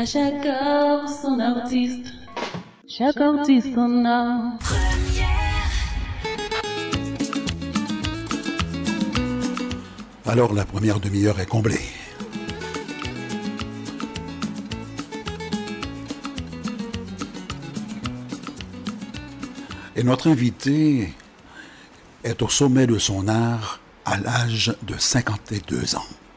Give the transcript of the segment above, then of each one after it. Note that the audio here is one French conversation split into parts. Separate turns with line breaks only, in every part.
À chaque heure, son artiste. Chaque artiste son art.
Alors la première demi-heure est comblée. Et notre invité est au sommet de son art à l'âge de 52 ans.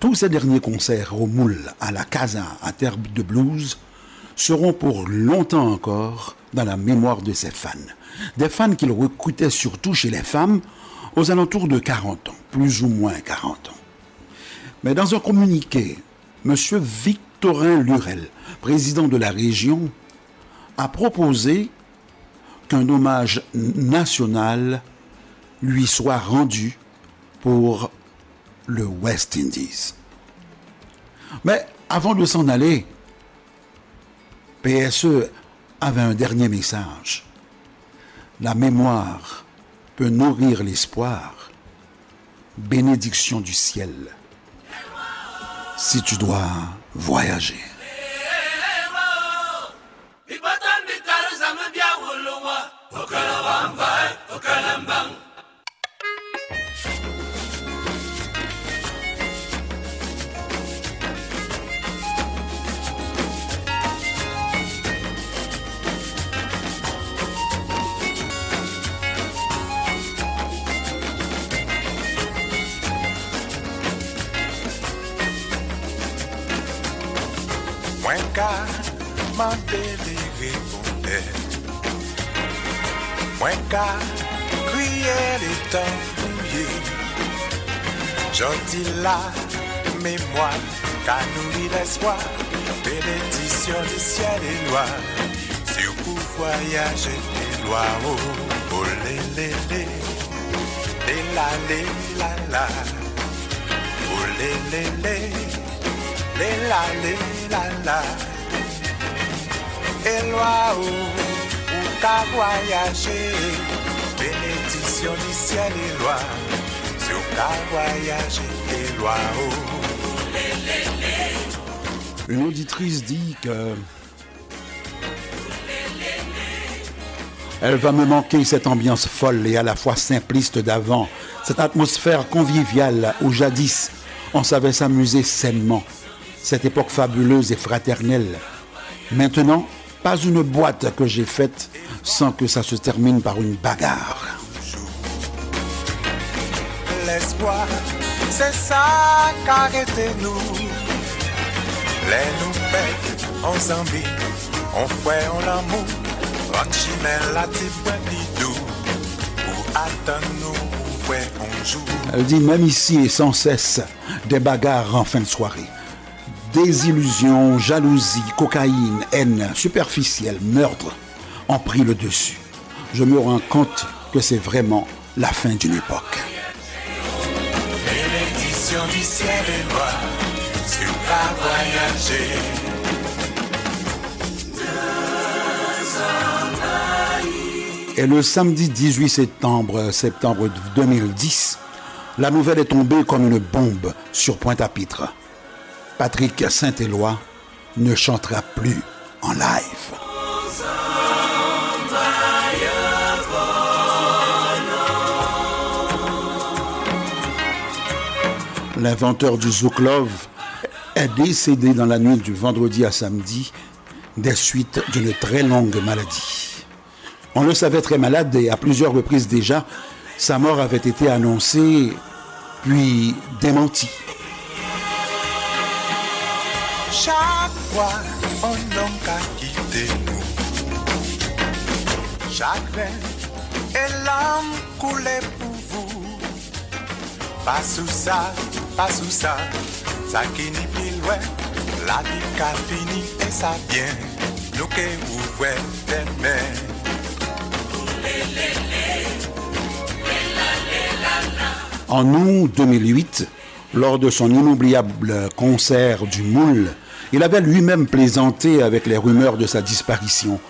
Tous ces derniers concerts au Moule, à la Casa, à Terre de Blues seront pour longtemps encore dans la mémoire de ses fans. Des fans qu'il recrutait surtout chez les femmes aux alentours de 40 ans, plus ou moins 40 ans. Mais dans un communiqué, M. Victorin Lurel, président de la région, a proposé qu'un hommage national lui soit rendu pour le West Indies. Mais avant de s'en aller, PSE avait un dernier message. La mémoire peut nourrir l'espoir. Bénédiction du ciel. Si tu dois voyager.
Mande li reponde Mwen ka kriye li tan fouye Jodi la mémoire Ka nourri l'espoir Bénédiction du ciel et loi Si ou pou voyager les lois Oh, oh, lé, lé, lé Lé, la, lé, la, la Oh, lé, lé, lé Lé, la, lé, la, la
Une auditrice dit que elle va me manquer cette ambiance folle et à la fois simpliste d'avant, cette atmosphère conviviale où jadis on savait s'amuser sainement, cette époque fabuleuse et fraternelle. Maintenant, pas une boîte que j'ai faite sans que ça se termine par une bagarre.
L'espoir, c'est ça Les nous On l'amour la Pour on joue
Elle dit même ici et sans cesse des bagarres en fin de soirée. Désillusion, jalousie, cocaïne, haine superficielle, meurtre ont pris le dessus. Je me rends compte que c'est vraiment la fin d'une époque.
Bénédiction du ciel et voyager
Et le samedi 18 septembre, septembre 2010, la nouvelle est tombée comme une bombe sur Pointe-à-Pitre. Patrick Saint-Éloi ne chantera plus en live. L'inventeur du Zouk Love est décédé dans la nuit du vendredi à samedi des suites d'une très longue maladie. On le savait très malade et à plusieurs reprises déjà, sa mort avait été annoncée puis démentie.
Chaque fois, on n'a qu'à quitter nous. Chagrin et l'âme coulait pour vous. Pas sous ça, pas sous ça, ça qui n'est plus loin. La vie qu'a fini et ça vient. Nous qui ouvrons des mains.
En août 2008, lors de son inoubliable concert du Moule, il avait lui-même plaisanté avec les rumeurs de sa disparition.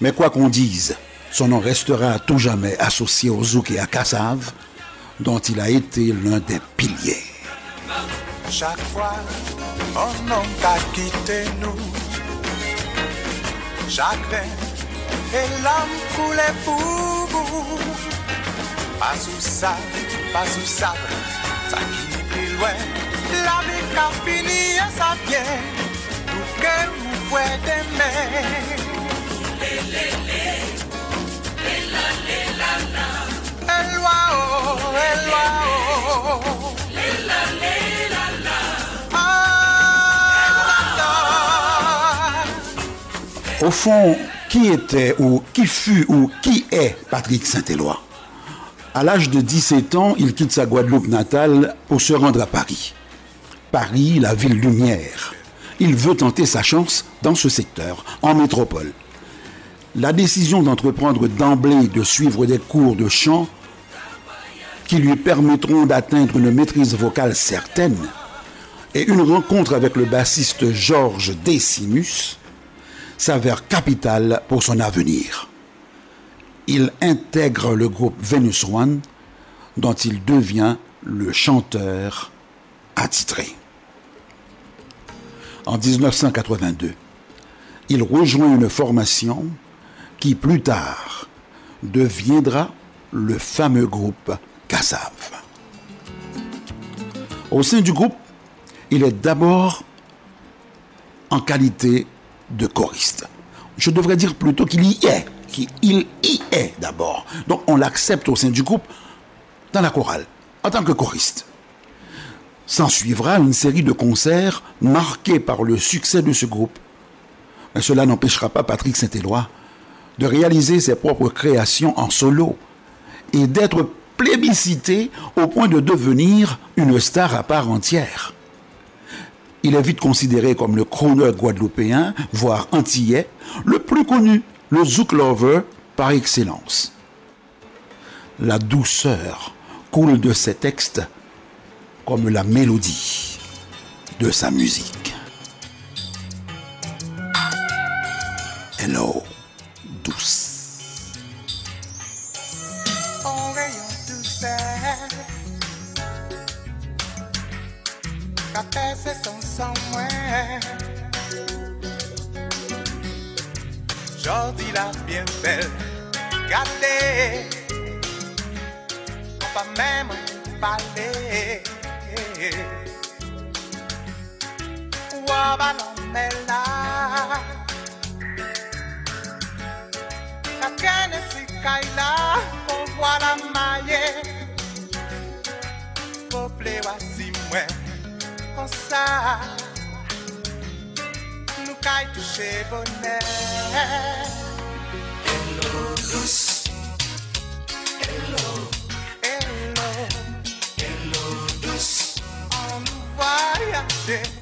Mais quoi qu'on dise, son nom restera à tout jamais associé au Zouk et à Kassav, dont il a été l'un des piliers.
chaque fois, on n'a qu'à quitter nous. Chagrin et l'âme coulait pour vous. Pas sous ça, pas sous ça, ça qui plus loin. La vie qu'a fini et ça vient,
Au fond, qui était ou qui fut ou qui est Patrick Saint-Éloi? À l'âge de 17 ans, il quitte sa Guadeloupe natale pour se rendre à Paris. Paris, la ville lumière. Il veut tenter sa chance dans ce secteur, en métropole. La décision d'entreprendre d'emblée de suivre des cours de chant qui lui permettront d'atteindre une maîtrise vocale certaine et une rencontre avec le bassiste Georges Decimus s'avère capitale pour son avenir. Il intègre le groupe Venus One dont il devient le chanteur attitré. En 1982, il rejoint une formation qui plus tard deviendra le fameux groupe Kassav. Au sein du groupe, il est d'abord en qualité de choriste. Je devrais dire plutôt qu'il y est, qu'il y est d'abord. Donc on l'accepte au sein du groupe dans la chorale, en tant que choriste. S'en suivra une série de concerts marqués par le succès de ce groupe. Mais cela n'empêchera pas Patrick Saint-Éloi de réaliser ses propres créations en solo et d'être plébiscité au point de devenir une star à part entière. Il est vite considéré comme le crooner guadeloupéen, voire antillais, le plus connu, le zouk lover par excellence. La douceur coule de ses textes comme la mélodie de sa musique. Hello, douce.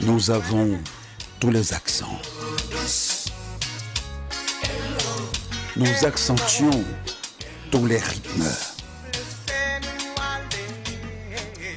Nous
avons tous les accents. Nous accentuons tous les rythmes.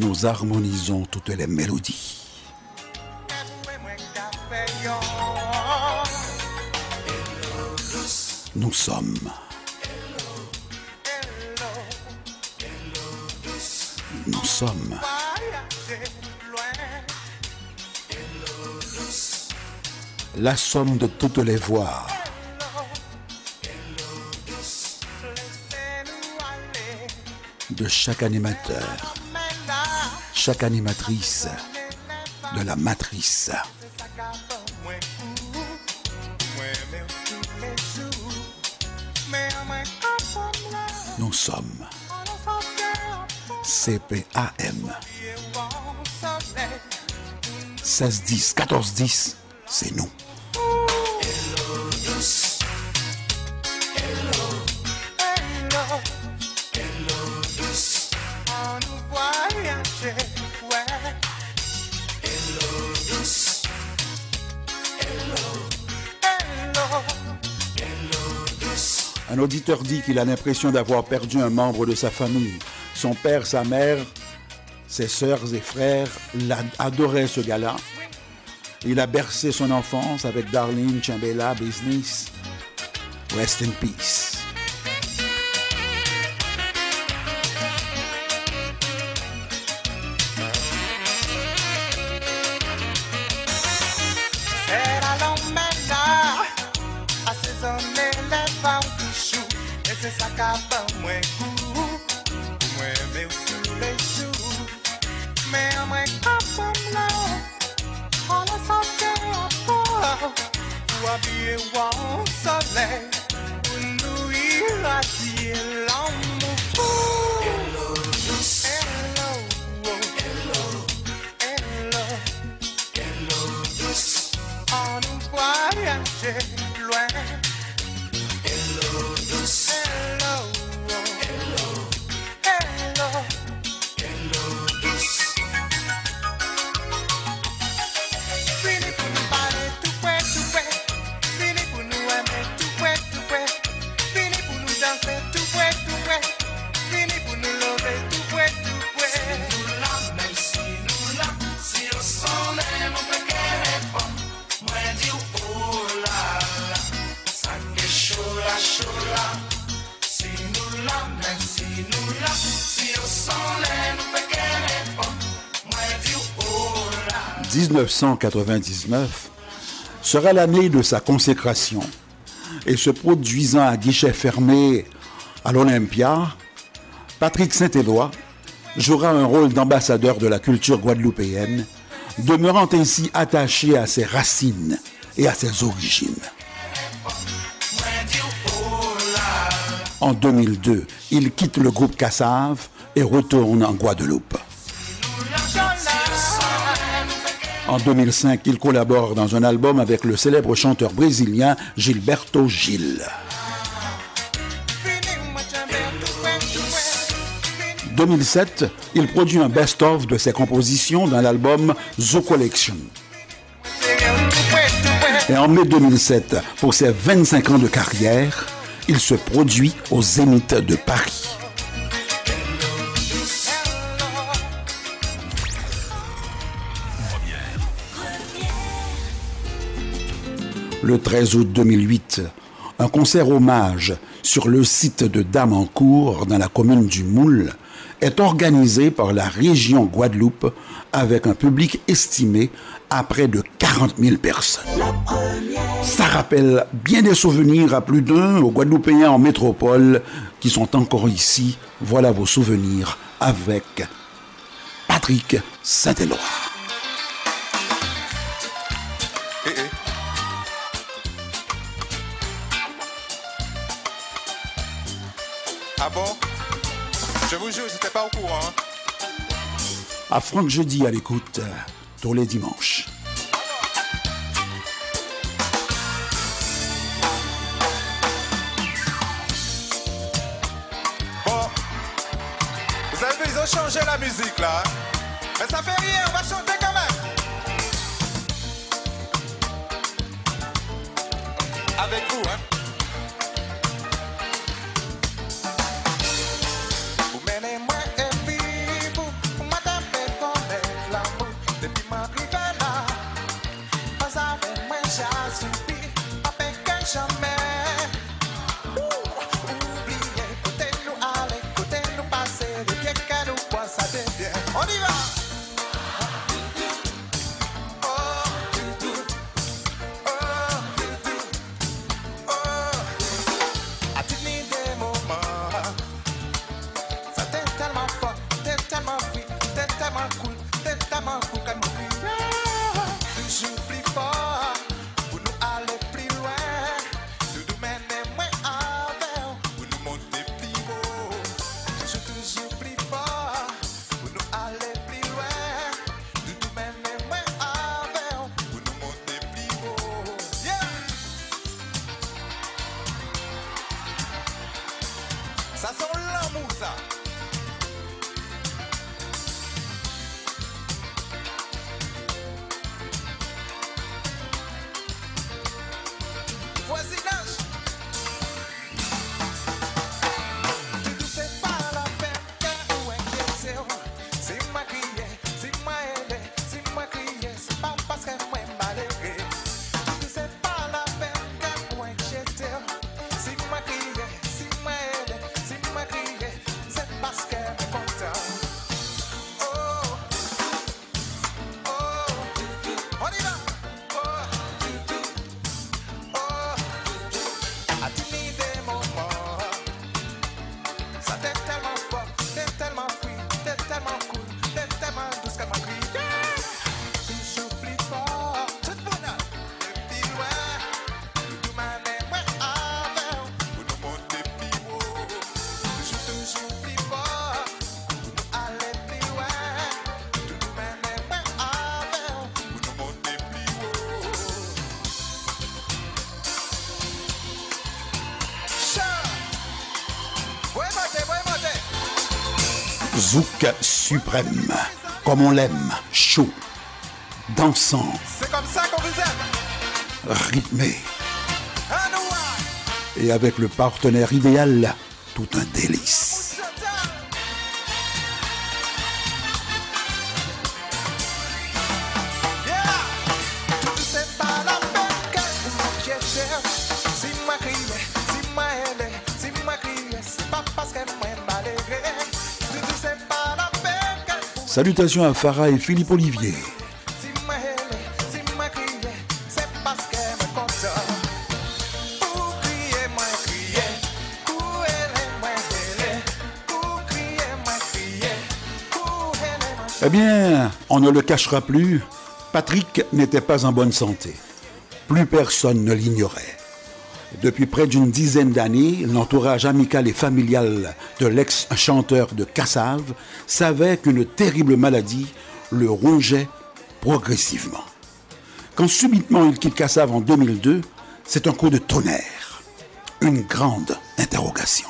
Nous harmonisons toutes les mélodies. Nous sommes Nous sommes la somme de toutes les voix, de chaque animateur, chaque animatrice, de la matrice. Nous sommes CPAM
et on soleil.
1610, 1410, c'est nous. Un auditeur dit qu'il a l'impression d'avoir perdu un membre de sa famille. Son père, sa mère, ses sœurs et frères adoraient ce gars-là. Il a bercé son enfance avec Darlene Chambella Business. Rest in peace. « se saca a é cu. 1999 sera l'année de sa consécration et se produisant à guichet fermé à l'Olympia, Patrick Saint-Éloi jouera un rôle d'ambassadeur de la culture guadeloupéenne, demeurant ainsi attaché à ses racines et à ses origines. En 2002, il quitte le groupe Cassave et retourne en Guadeloupe. En 2005, il collabore dans un album avec le célèbre chanteur brésilien Gilberto Gil. 2007, il produit un best-of de ses compositions dans l'album The Collection. Et en mai 2007, pour ses 25 ans de carrière, il se produit au Zénith de Paris. Le 13 août 2008, un concert hommage sur le site de Damancourt, dans la commune du Moule, est organisé par la région Guadeloupe avec un public estimé à près de 40 000 personnes. Ça rappelle bien des souvenirs à plus d'un aux Guadeloupéens en métropole qui sont encore ici. Voilà vos souvenirs avec Patrick Saint-Éloi.
Pas au courant. Hein.
À Franck Jeudi à l'écoute, tous les dimanches.
Bon, vous avez vu, ils ont changé la musique là. Mais ça fait rien, on va chanter
Zouk suprême, comme on l'aime, chaud, dansant.
C'est comme ça qu'on vous aime.
Rythmé. Et avec le partenaire idéal, tout un délice. Salutations à Farah et Philippe Olivier. Eh bien, on ne le cachera plus, Patrick n'était pas en bonne santé. Plus personne ne l'ignorait. Depuis près d'une dizaine d'années, l'entourage amical et familial de l'ex-chanteur de Cassave savait qu'une terrible maladie le rongeait progressivement. Quand subitement il quitte Cassave en 2002, c'est un coup de tonnerre, une grande interrogation.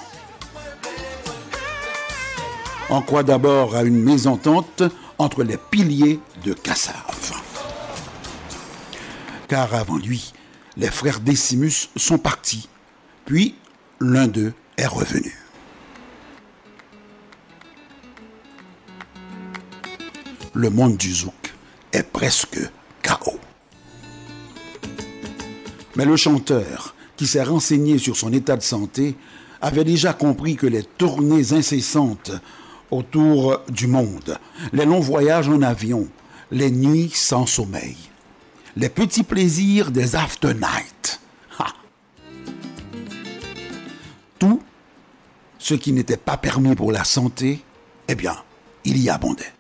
On croit d'abord à une mésentente entre les piliers de Cassave. Car avant lui, les frères Décimus sont partis, puis l'un d'eux est revenu. Le monde du zouk est presque chaos. Mais le chanteur, qui s'est renseigné sur son état de santé, avait déjà compris que les tournées incessantes autour du monde, les longs voyages en avion, les nuits sans sommeil, les petits plaisirs des after night. Tout ce qui n'était pas permis pour la santé, eh bien, il y abondait.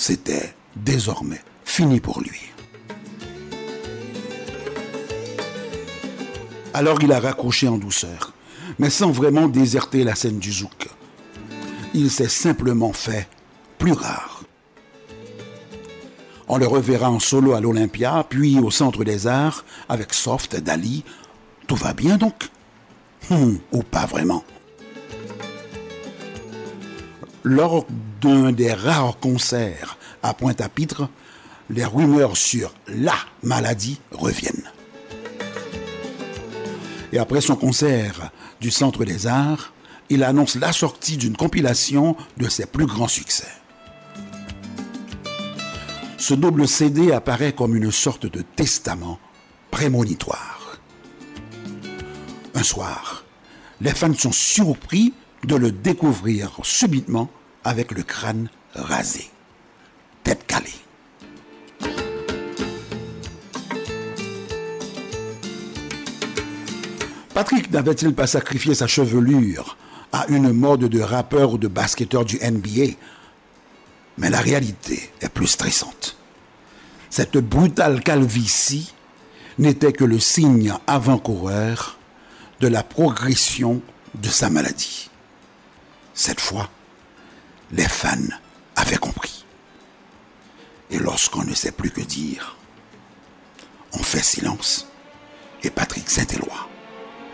C'était désormais fini pour lui. Alors il a raccroché en douceur, mais sans vraiment déserter la scène du zouk. Il s'est simplement fait plus rare. On le reverra en solo à l'Olympia, puis au Centre des Arts avec Soft, Dali. Tout va bien donc? Hum, Ou pas vraiment? Lors d'un des rares concerts à Pointe-à-Pitre, les rumeurs sur la maladie reviennent. Et après son concert du Centre des Arts, il annonce la sortie d'une compilation de ses plus grands succès. Ce double CD apparaît comme une sorte de testament prémonitoire. Un soir, les fans sont surpris de le découvrir subitement avec le crâne rasé, tête calée. Patrick n'avait-il pas sacrifié sa chevelure à une mode de rappeur ou de basketteur du NBA Mais la réalité est plus stressante. Cette brutale calvitie n'était que le signe avant-coureur de la progression de sa maladie. Cette fois, les fans avaient compris. Et lorsqu'on ne sait plus que dire, on fait silence et Patrick Saint-Éloi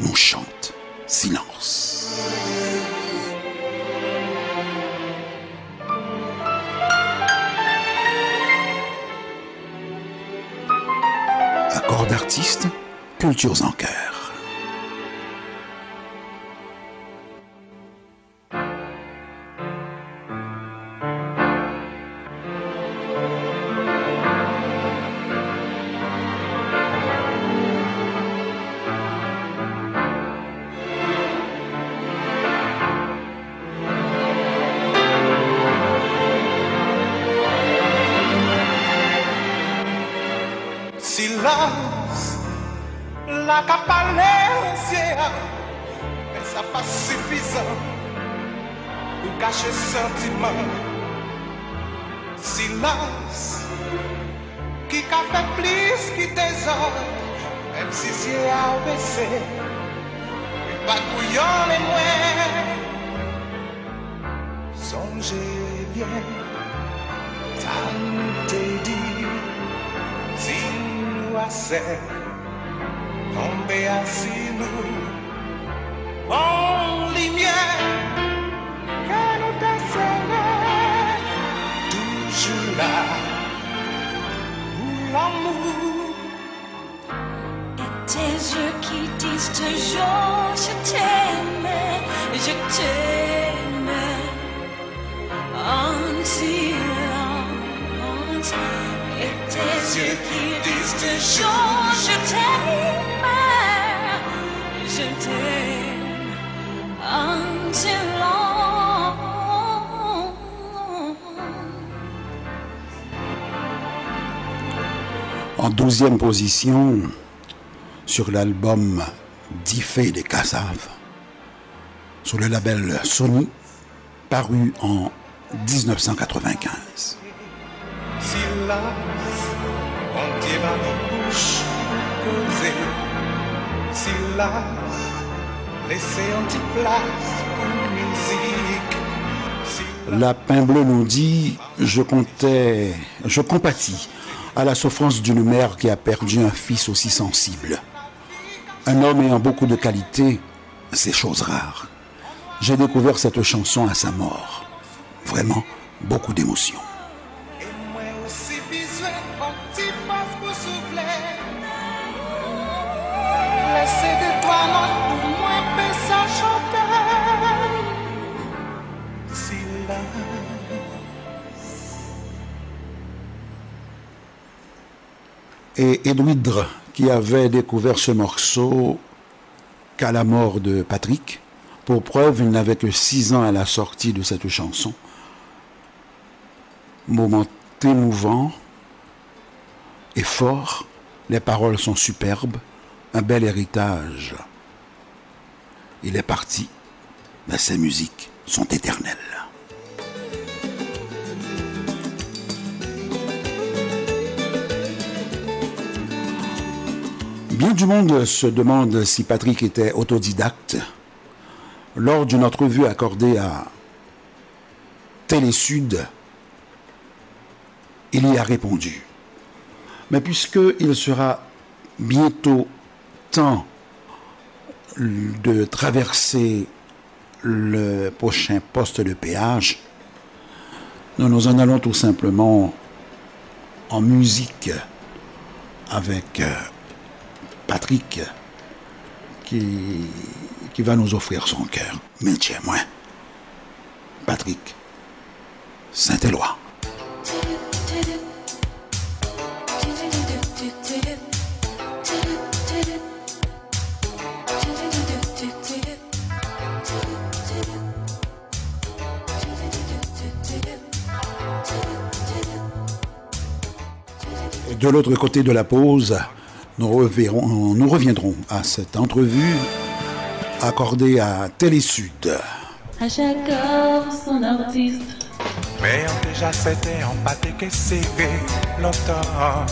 nous chante silence. Accord d'artistes, cultures en cœur.
Sonje bien Tan te di Sin wase tombe así nous en lumière que nous te toujours là pour l'amour
Et tes yeux qui disent toujours je t'aime, je t'aime en
douzième position, sur l'album Diffé des Cassaves, sur le label Sony, paru en 1995. Lapin Bleu nous dit Je comptais, je compatis à la souffrance d'une mère qui a perdu un fils aussi sensible. Un homme ayant beaucoup de qualités, c'est chose rare. J'ai découvert cette chanson à sa mort. Vraiment, beaucoup d'émotions.
Et
Edwidre, qui avait découvert ce morceau qu'à la mort de Patrick, pour preuve, il n'avait que six ans à la sortie de cette chanson. Moment émouvant et fort, les paroles sont superbes, un bel héritage. Il est parti, mais ses musiques sont éternelles. Bien du monde se demande si Patrick était autodidacte. Lors d'une entrevue accordée à Télésud, il y a répondu. Mais puisqu'il sera bientôt temps de traverser le prochain poste de péage, nous nous en allons tout simplement en musique avec euh, Patrick qui, qui va nous offrir son cœur. Mais tiens-moi, Patrick, Saint-Éloi. De l'autre côté de la pause, nous, reverrons- nous reviendrons à cette entrevue accordée à Télésud.
À chaque heure, son artiste.
Mais on déjà c'était en pâté que serré longtemps